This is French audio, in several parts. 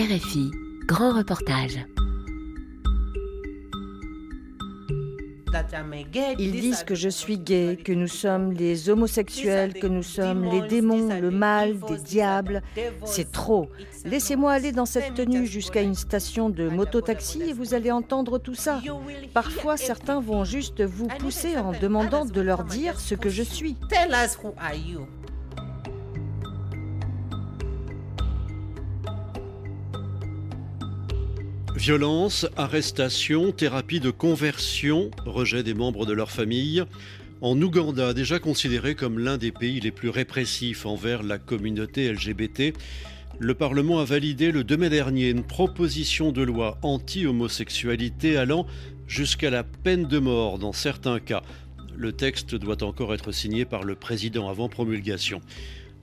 RFI, grand reportage. Ils disent que je suis gay, que nous sommes les homosexuels, que nous sommes les démons, le mal, des diables. C'est trop. Laissez-moi aller dans cette tenue jusqu'à une station de mototaxi et vous allez entendre tout ça. Parfois, certains vont juste vous pousser en demandant de leur dire ce que je suis. Violence, arrestation, thérapie de conversion, rejet des membres de leur famille. En Ouganda, déjà considéré comme l'un des pays les plus répressifs envers la communauté LGBT, le Parlement a validé le 2 mai dernier une proposition de loi anti-homosexualité allant jusqu'à la peine de mort dans certains cas. Le texte doit encore être signé par le président avant promulgation.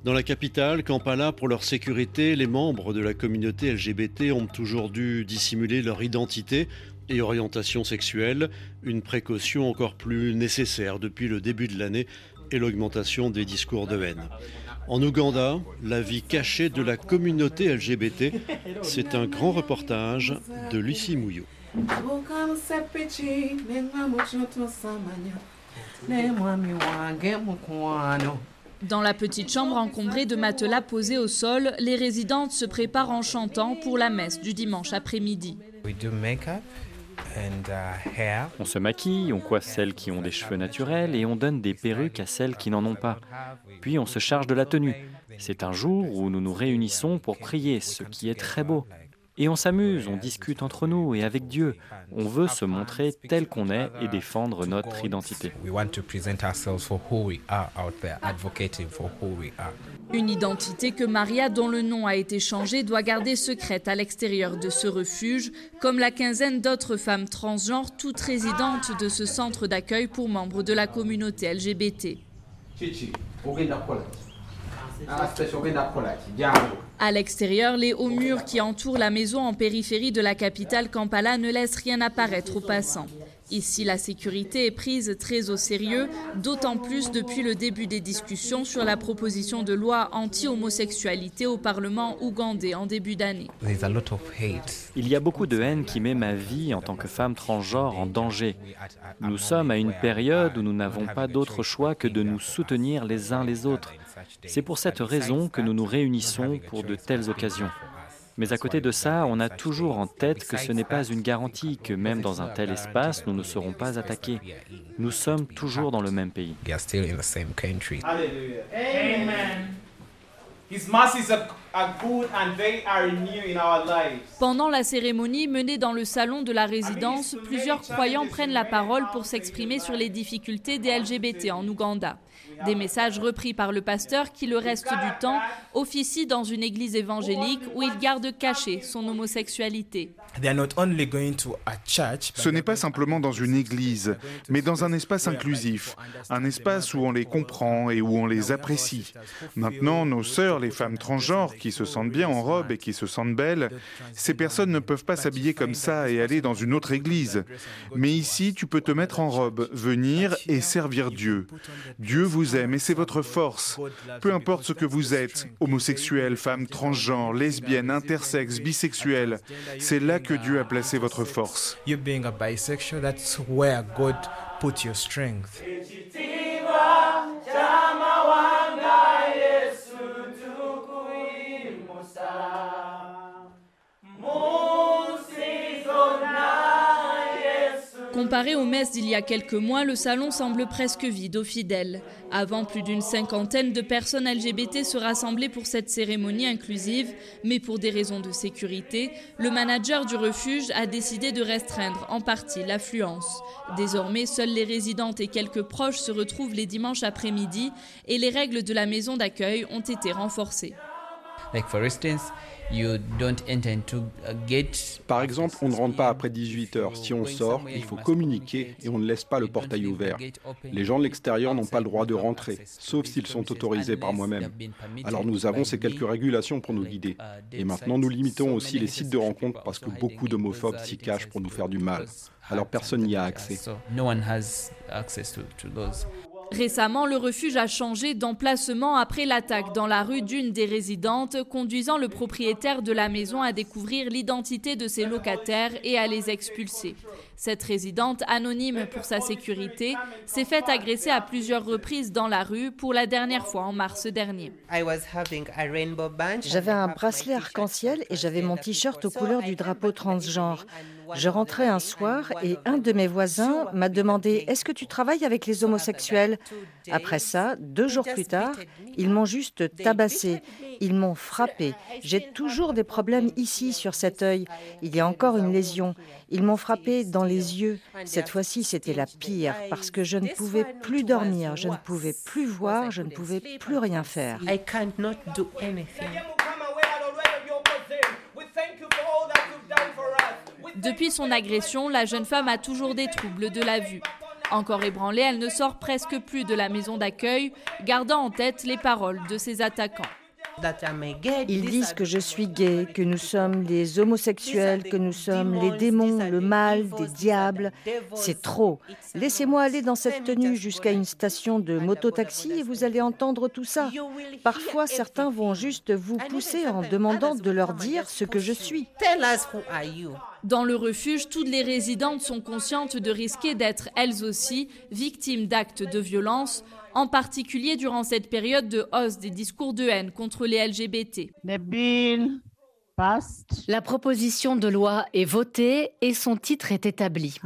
Dans la capitale, Kampala, pour leur sécurité, les membres de la communauté LGBT ont toujours dû dissimuler leur identité et orientation sexuelle, une précaution encore plus nécessaire depuis le début de l'année et l'augmentation des discours de haine. En Ouganda, la vie cachée de la communauté LGBT, c'est un grand reportage de Lucie Mouillot. Dans la petite chambre encombrée de matelas posés au sol, les résidentes se préparent en chantant pour la messe du dimanche après-midi. On se maquille, on coiffe celles qui ont des cheveux naturels et on donne des perruques à celles qui n'en ont pas. Puis on se charge de la tenue. C'est un jour où nous nous réunissons pour prier, ce qui est très beau. Et on s'amuse, on discute entre nous et avec Dieu. On veut se montrer tel qu'on est et défendre notre identité. Une identité que Maria, dont le nom a été changé, doit garder secrète à l'extérieur de ce refuge, comme la quinzaine d'autres femmes transgenres, toutes résidentes de ce centre d'accueil pour membres de la communauté LGBT. À l'extérieur, les hauts murs qui entourent la maison en périphérie de la capitale Kampala ne laissent rien apparaître aux passants. Ici, la sécurité est prise très au sérieux, d'autant plus depuis le début des discussions sur la proposition de loi anti-homosexualité au Parlement ougandais en début d'année. Il y a beaucoup de haine qui met ma vie en tant que femme transgenre en danger. Nous sommes à une période où nous n'avons pas d'autre choix que de nous soutenir les uns les autres. C'est pour cette raison que nous nous réunissons pour de telles occasions. Mais à côté de ça, on a toujours en tête que ce n'est pas une garantie que même dans un tel espace, nous ne serons pas attaqués. Nous sommes toujours dans le même pays. Pendant la cérémonie menée dans le salon de la résidence, plusieurs croyants prennent la parole pour s'exprimer sur les difficultés des LGBT en Ouganda. Des messages repris par le pasteur qui, le reste du temps, officie dans une église évangélique où il garde caché son homosexualité. Ce n'est pas simplement dans une église, mais dans un espace inclusif, un espace où on les comprend et où on les apprécie. Maintenant, nos sœurs, les femmes transgenres, qui se sentent bien en robe et qui se sentent belles, ces personnes ne peuvent pas s'habiller comme ça et aller dans une autre église. Mais ici, tu peux te mettre en robe, venir et servir Dieu. Dieu vous aime et c'est votre force. Peu importe ce que vous êtes, homosexuel, femme transgenre, lesbienne, intersexe, bisexuel, c'est là que Dieu a placé votre force. Comparé aux messes d'il y a quelques mois, le salon semble presque vide aux fidèles. Avant, plus d'une cinquantaine de personnes LGBT se rassemblaient pour cette cérémonie inclusive, mais pour des raisons de sécurité, le manager du refuge a décidé de restreindre en partie l'affluence. Désormais, seules les résidentes et quelques proches se retrouvent les dimanches après-midi et les règles de la maison d'accueil ont été renforcées. Par exemple, on ne rentre pas après 18 heures. Si on sort, il faut communiquer et on ne laisse pas le portail ouvert. Les gens de l'extérieur n'ont pas le droit de rentrer, sauf s'ils sont autorisés par moi-même. Alors nous avons ces quelques régulations pour nous guider. Et maintenant, nous limitons aussi les sites de rencontres parce que beaucoup d'homophobes s'y cachent pour nous faire du mal. Alors personne n'y a accès. Récemment, le refuge a changé d'emplacement après l'attaque dans la rue d'une des résidentes, conduisant le propriétaire de la maison à découvrir l'identité de ses locataires et à les expulser. Cette résidente, anonyme pour sa sécurité, s'est faite agresser à plusieurs reprises dans la rue, pour la dernière fois en mars dernier. J'avais un bracelet arc-en-ciel et j'avais mon t-shirt aux couleurs du drapeau transgenre. Je rentrais un soir et un de mes voisins m'a demandé Est-ce que tu travailles avec les homosexuels Après ça, deux jours plus tard, ils m'ont juste tabassé. Ils m'ont frappé. J'ai toujours des problèmes ici, sur cet œil. Il y a encore une lésion. Ils m'ont frappé dans les yeux. Cette fois-ci, c'était la pire parce que je ne pouvais plus dormir, je ne pouvais plus voir, je ne pouvais plus rien faire. Depuis son agression, la jeune femme a toujours des troubles de la vue. Encore ébranlée, elle ne sort presque plus de la maison d'accueil, gardant en tête les paroles de ses attaquants. Ils disent que je suis gay, que nous sommes les homosexuels, que nous sommes les démons, le mal, des diables. C'est trop. Laissez-moi aller dans cette tenue jusqu'à une station de mototaxi et vous allez entendre tout ça. Parfois, certains vont juste vous pousser en demandant de leur dire ce que je suis. Dans le refuge, toutes les résidentes sont conscientes de risquer d'être elles aussi victimes d'actes de violence en particulier durant cette période de hausse des discours de haine contre les LGBT. La proposition de loi est votée et son titre est établi.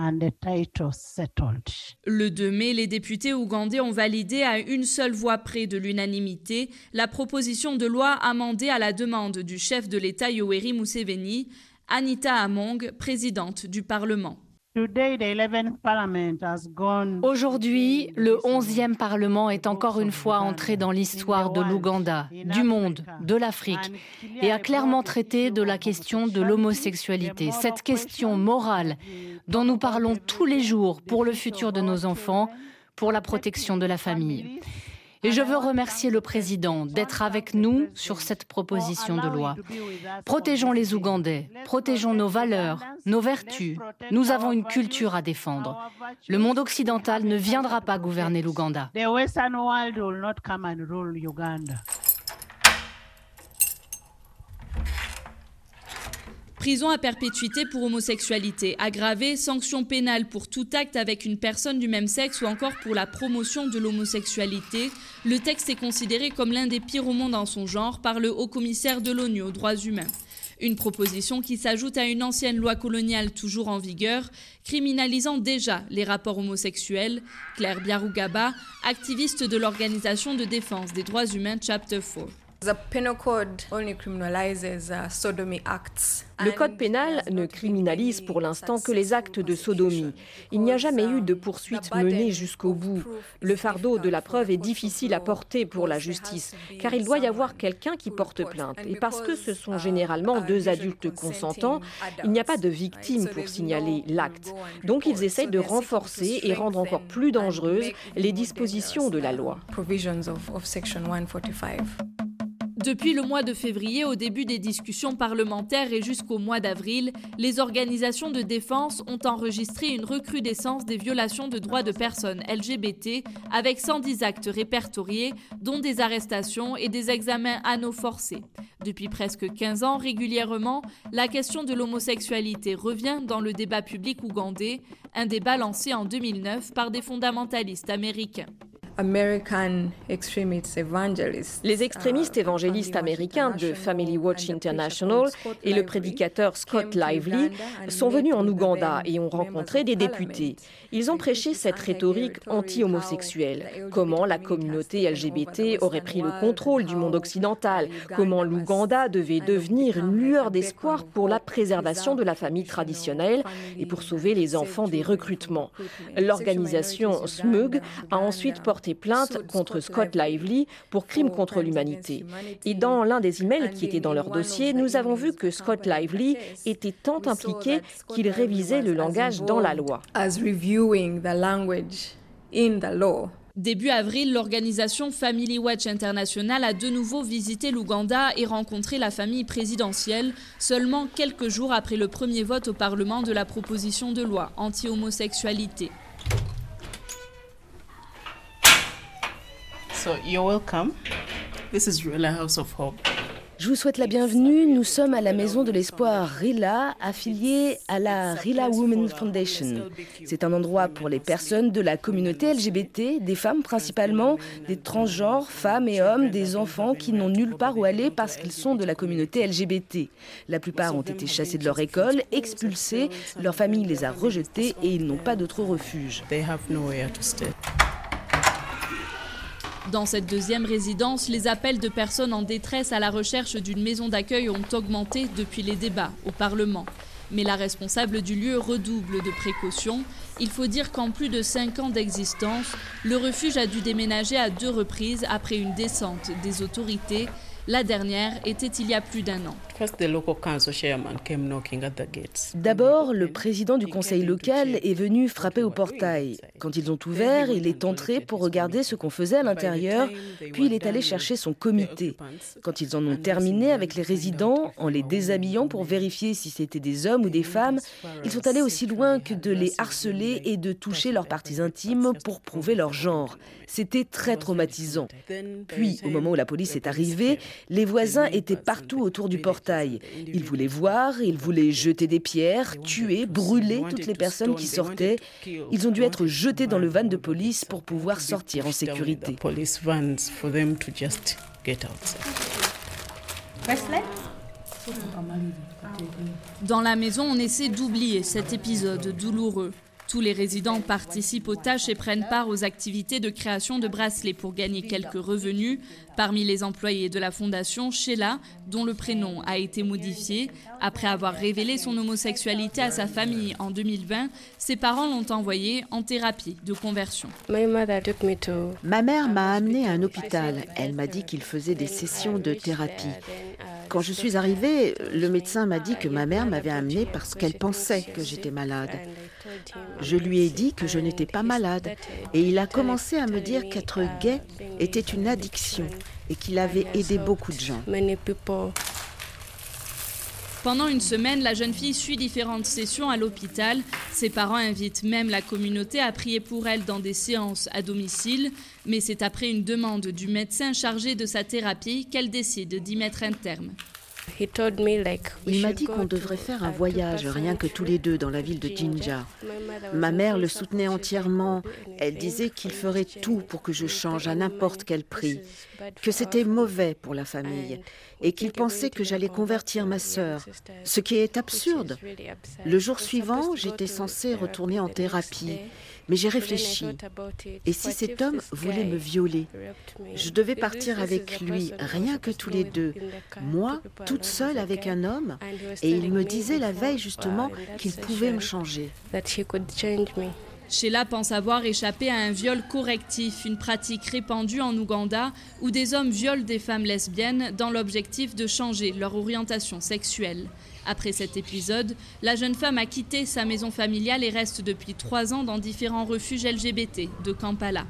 Le 2 mai, les députés ougandais ont validé à une seule voix près de l'unanimité la proposition de loi amendée à la demande du chef de l'État Yoweri Museveni, Anita Among, présidente du Parlement. Aujourd'hui, le 11e Parlement est encore une fois entré dans l'histoire de l'Ouganda, du monde, de l'Afrique, et a clairement traité de la question de l'homosexualité, cette question morale dont nous parlons tous les jours pour le futur de nos enfants, pour la protection de la famille. Et je veux remercier le président d'être avec nous sur cette proposition de loi. Protégeons les Ougandais, protégeons nos valeurs, nos vertus. Nous avons une culture à défendre. Le monde occidental ne viendra pas gouverner l'Ouganda. Prison à perpétuité pour homosexualité, aggravée, sanction pénale pour tout acte avec une personne du même sexe ou encore pour la promotion de l'homosexualité. Le texte est considéré comme l'un des pires au monde en son genre par le haut-commissaire de l'ONU aux droits humains. Une proposition qui s'ajoute à une ancienne loi coloniale toujours en vigueur, criminalisant déjà les rapports homosexuels. Claire Biarougaba, activiste de l'organisation de défense des droits humains Chapter 4. Uh, Le code pénal ne criminalise pour l'instant que les actes de sodomie. Il n'y a jamais eu de poursuite menée jusqu'au bout. Le fardeau de la preuve est difficile à porter pour la justice, car il doit y avoir quelqu'un qui porte plainte. Et parce que ce sont généralement deux adultes consentants, il n'y a pas de victime pour signaler l'acte. Donc ils essayent de renforcer et rendre encore plus dangereuses les dispositions de la loi. Depuis le mois de février, au début des discussions parlementaires et jusqu'au mois d'avril, les organisations de défense ont enregistré une recrudescence des violations de droits de personnes LGBT avec 110 actes répertoriés, dont des arrestations et des examens anneaux forcés. Depuis presque 15 ans, régulièrement, la question de l'homosexualité revient dans le débat public ougandais, un débat lancé en 2009 par des fondamentalistes américains. Les extrémistes évangélistes américains de Family Watch International et le prédicateur Scott Lively sont venus en Ouganda et ont rencontré des députés. Ils ont prêché cette rhétorique anti-homosexuelle. Comment la communauté LGBT aurait pris le contrôle du monde occidental, comment l'Ouganda devait devenir une lueur d'espoir pour la préservation de la famille traditionnelle et pour sauver les enfants des recrutements? L'organisation SMUG a ensuite porté plainte contre Scott Lively pour crime contre l'humanité. Et dans l'un des emails qui était dans leur dossier, nous avons vu que Scott Lively était tant impliqué qu'il révisait le langage dans la loi. Début avril, l'organisation Family Watch International a de nouveau visité l'Ouganda et rencontré la famille présidentielle, seulement quelques jours après le premier vote au Parlement de la proposition de loi anti-homosexualité. So you're welcome. This is really a house of hope. Je vous souhaite la bienvenue. Nous sommes à la Maison de l'Espoir Rila, affiliée à la Rila Women Foundation. C'est un endroit pour les personnes de la communauté LGBT, des femmes principalement, des transgenres, femmes et hommes, des enfants qui n'ont nulle part où aller parce qu'ils sont de la communauté LGBT. La plupart ont été chassés de leur école, expulsés, leur famille les a rejetés et ils n'ont pas d'autre refuge. Dans cette deuxième résidence, les appels de personnes en détresse à la recherche d'une maison d'accueil ont augmenté depuis les débats au Parlement. Mais la responsable du lieu redouble de précautions. Il faut dire qu'en plus de cinq ans d'existence, le refuge a dû déménager à deux reprises après une descente des autorités la dernière était il y a plus d'un an. D'abord, le président du conseil local est venu frapper au portail. Quand ils ont ouvert, il est entré pour regarder ce qu'on faisait à l'intérieur, puis il est allé chercher son comité. Quand ils en ont terminé avec les résidents, en les déshabillant pour vérifier si c'était des hommes ou des femmes, ils sont allés aussi loin que de les harceler et de toucher leurs parties intimes pour prouver leur genre. C'était très traumatisant. Puis, au moment où la police est arrivée, les voisins étaient partout autour du portail. Ils voulaient voir, ils voulaient jeter des pierres, tuer, brûler toutes les personnes qui sortaient. Ils ont dû être jetés dans le van de police pour pouvoir sortir en sécurité. Dans la maison, on essaie d'oublier cet épisode douloureux. Tous les résidents participent aux tâches et prennent part aux activités de création de bracelets pour gagner quelques revenus. Parmi les employés de la fondation, Sheila, dont le prénom a été modifié, après avoir révélé son homosexualité à sa famille en 2020, ses parents l'ont envoyé en thérapie de conversion. Ma mère m'a amené à un hôpital. Elle m'a dit qu'il faisait des sessions de thérapie. Quand je suis arrivée, le médecin m'a dit que ma mère m'avait amenée parce qu'elle pensait que j'étais malade. Je lui ai dit que je n'étais pas malade et il a commencé à me dire qu'être gay était une addiction et qu'il avait aidé beaucoup de gens. Pendant une semaine, la jeune fille suit différentes sessions à l'hôpital. Ses parents invitent même la communauté à prier pour elle dans des séances à domicile. Mais c'est après une demande du médecin chargé de sa thérapie qu'elle décide d'y mettre un terme. Il m'a dit qu'on devrait faire un voyage, rien que tous les deux, dans la ville de Jinja. Ma mère le soutenait entièrement. Elle disait qu'il ferait tout pour que je change à n'importe quel prix, que c'était mauvais pour la famille et qu'il pensait que j'allais convertir ma sœur, ce qui est absurde. Le jour suivant, j'étais censée retourner en thérapie. Mais j'ai réfléchi. Et si cet homme voulait me violer? Je devais partir avec lui, rien que tous les deux. Moi, toute seule avec un homme. Et il me disait la veille justement qu'il pouvait me changer. Sheila pense avoir échappé à un viol correctif, une pratique répandue en Ouganda où des hommes violent des femmes lesbiennes dans l'objectif de changer leur orientation sexuelle. Après cet épisode, la jeune femme a quitté sa maison familiale et reste depuis trois ans dans différents refuges LGBT de Kampala.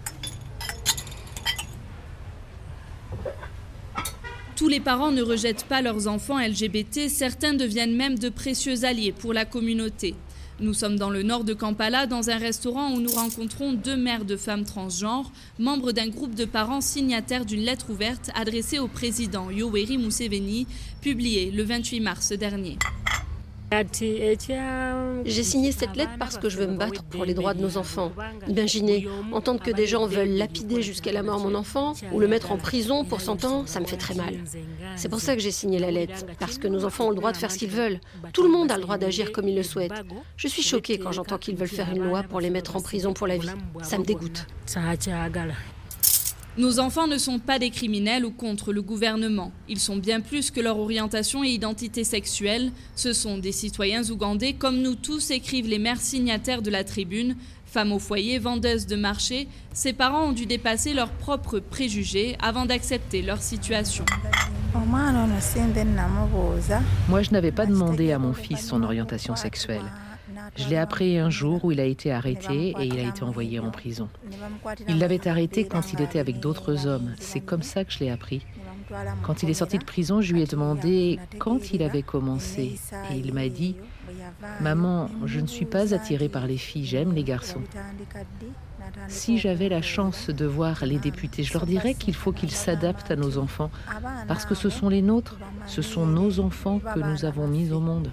Tous les parents ne rejettent pas leurs enfants LGBT, certains deviennent même de précieux alliés pour la communauté. Nous sommes dans le nord de Kampala, dans un restaurant où nous rencontrons deux mères de femmes transgenres, membres d'un groupe de parents signataires d'une lettre ouverte adressée au président Yoweri Museveni, publiée le 28 mars dernier. J'ai signé cette lettre parce que je veux me battre pour les droits de nos enfants. Imaginez, entendre que des gens veulent lapider jusqu'à la mort mon enfant ou le mettre en prison pour 100 ans, ça me fait très mal. C'est pour ça que j'ai signé la lettre, parce que nos enfants ont le droit de faire ce qu'ils veulent. Tout le monde a le droit d'agir comme il le souhaite. Je suis choquée quand j'entends qu'ils veulent faire une loi pour les mettre en prison pour la vie. Ça me dégoûte. Nos enfants ne sont pas des criminels ou contre le gouvernement. Ils sont bien plus que leur orientation et identité sexuelle. Ce sont des citoyens ougandais comme nous tous, écrivent les mères signataires de la tribune. Femmes au foyer, vendeuses de marché, ces parents ont dû dépasser leurs propres préjugés avant d'accepter leur situation. Moi, je n'avais pas demandé à mon fils son orientation sexuelle. Je l'ai appris un jour où il a été arrêté et il a été envoyé en prison. Il l'avait arrêté quand il était avec d'autres hommes. C'est comme ça que je l'ai appris. Quand il est sorti de prison, je lui ai demandé quand il avait commencé. Et il m'a dit, Maman, je ne suis pas attirée par les filles, j'aime les garçons. Si j'avais la chance de voir les députés, je leur dirais qu'il faut qu'ils s'adaptent à nos enfants, parce que ce sont les nôtres, ce sont nos enfants que nous avons mis au monde.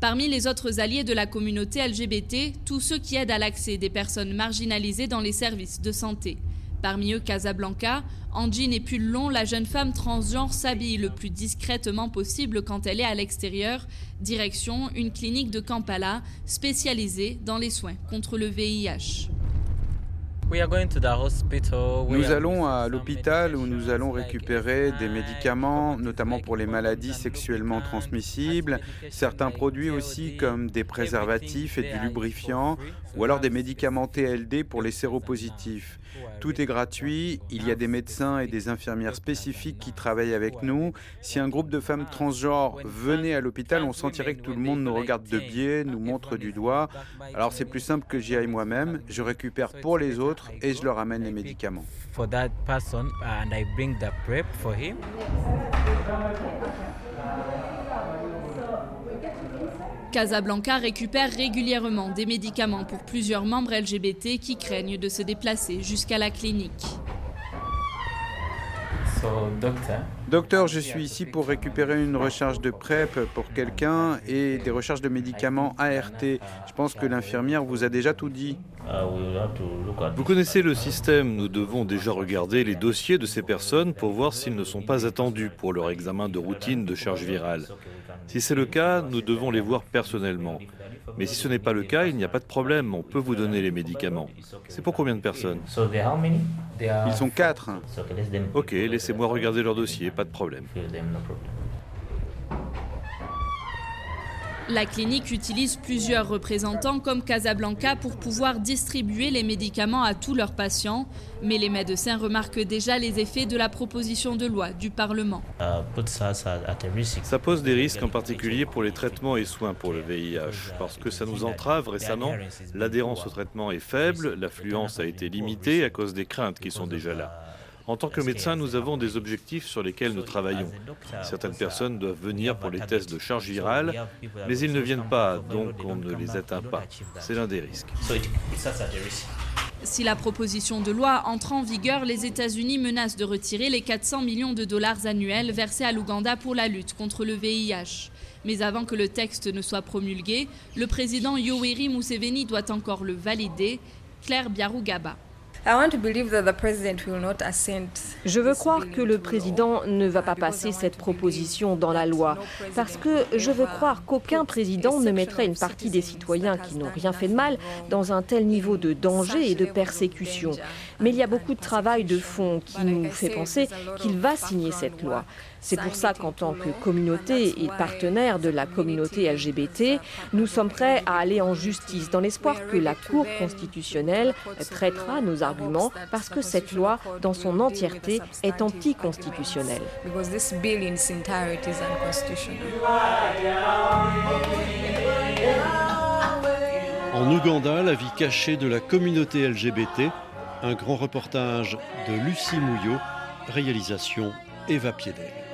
Parmi les autres alliés de la communauté LGBT, tous ceux qui aident à l'accès des personnes marginalisées dans les services de santé. Parmi eux, Casablanca, en et pull la jeune femme transgenre s'habille le plus discrètement possible quand elle est à l'extérieur. Direction une clinique de Kampala spécialisée dans les soins contre le VIH. Nous allons à l'hôpital où nous allons récupérer des médicaments, notamment pour les maladies sexuellement transmissibles, certains produits aussi comme des préservatifs et du lubrifiant, ou alors des médicaments TLD pour les séropositifs. Tout est gratuit, il y a des médecins et des infirmières spécifiques qui travaillent avec nous. Si un groupe de femmes transgenres venait à l'hôpital, on sentirait que tout le monde nous regarde de biais, nous montre du doigt. Alors c'est plus simple que j'y aille moi-même, je récupère pour les autres et je leur amène les médicaments. Casablanca récupère régulièrement des médicaments pour plusieurs membres LGBT qui craignent de se déplacer jusqu'à la clinique. Docteur, je suis ici pour récupérer une recharge de PrEP pour quelqu'un et des recharges de médicaments ART. Je pense que l'infirmière vous a déjà tout dit. Vous connaissez le système. Nous devons déjà regarder les dossiers de ces personnes pour voir s'ils ne sont pas attendus pour leur examen de routine de charge virale. Si c'est le cas, nous devons les voir personnellement. Mais si ce n'est pas le cas, il n'y a pas de problème, on peut vous donner les médicaments. C'est pour combien de personnes? Ils sont quatre. Ok, laissez-moi regarder leur dossier, pas de problème. La clinique utilise plusieurs représentants comme Casablanca pour pouvoir distribuer les médicaments à tous leurs patients, mais les médecins remarquent déjà les effets de la proposition de loi du Parlement. Ça pose des risques en particulier pour les traitements et soins pour le VIH, parce que ça nous entrave récemment. L'adhérence au traitement est faible, l'affluence a été limitée à cause des craintes qui sont déjà là. En tant que médecin, nous avons des objectifs sur lesquels nous travaillons. Certaines personnes doivent venir pour les tests de charge virale, mais ils ne viennent pas, donc on ne les atteint pas. C'est l'un des risques. Si la proposition de loi entre en vigueur, les États-Unis menacent de retirer les 400 millions de dollars annuels versés à l'Ouganda pour la lutte contre le VIH. Mais avant que le texte ne soit promulgué, le président Yoweri Museveni doit encore le valider. Claire Biarugaba. Je veux croire que le président ne va pas passer cette proposition dans la loi, parce que je veux croire qu'aucun président ne mettrait une partie des citoyens qui n'ont rien fait de mal dans un tel niveau de danger et de persécution. Mais il y a beaucoup de travail de fond qui nous fait penser qu'il va signer cette loi. C'est pour ça qu'en tant que communauté et partenaire de la communauté LGBT, nous sommes prêts à aller en justice dans l'espoir que la Cour constitutionnelle traitera nos arguments parce que cette loi, dans son entièreté, est anticonstitutionnelle. En Ouganda, la vie cachée de la communauté LGBT, un grand reportage de Lucie Mouillot, réalisation Eva Piedel.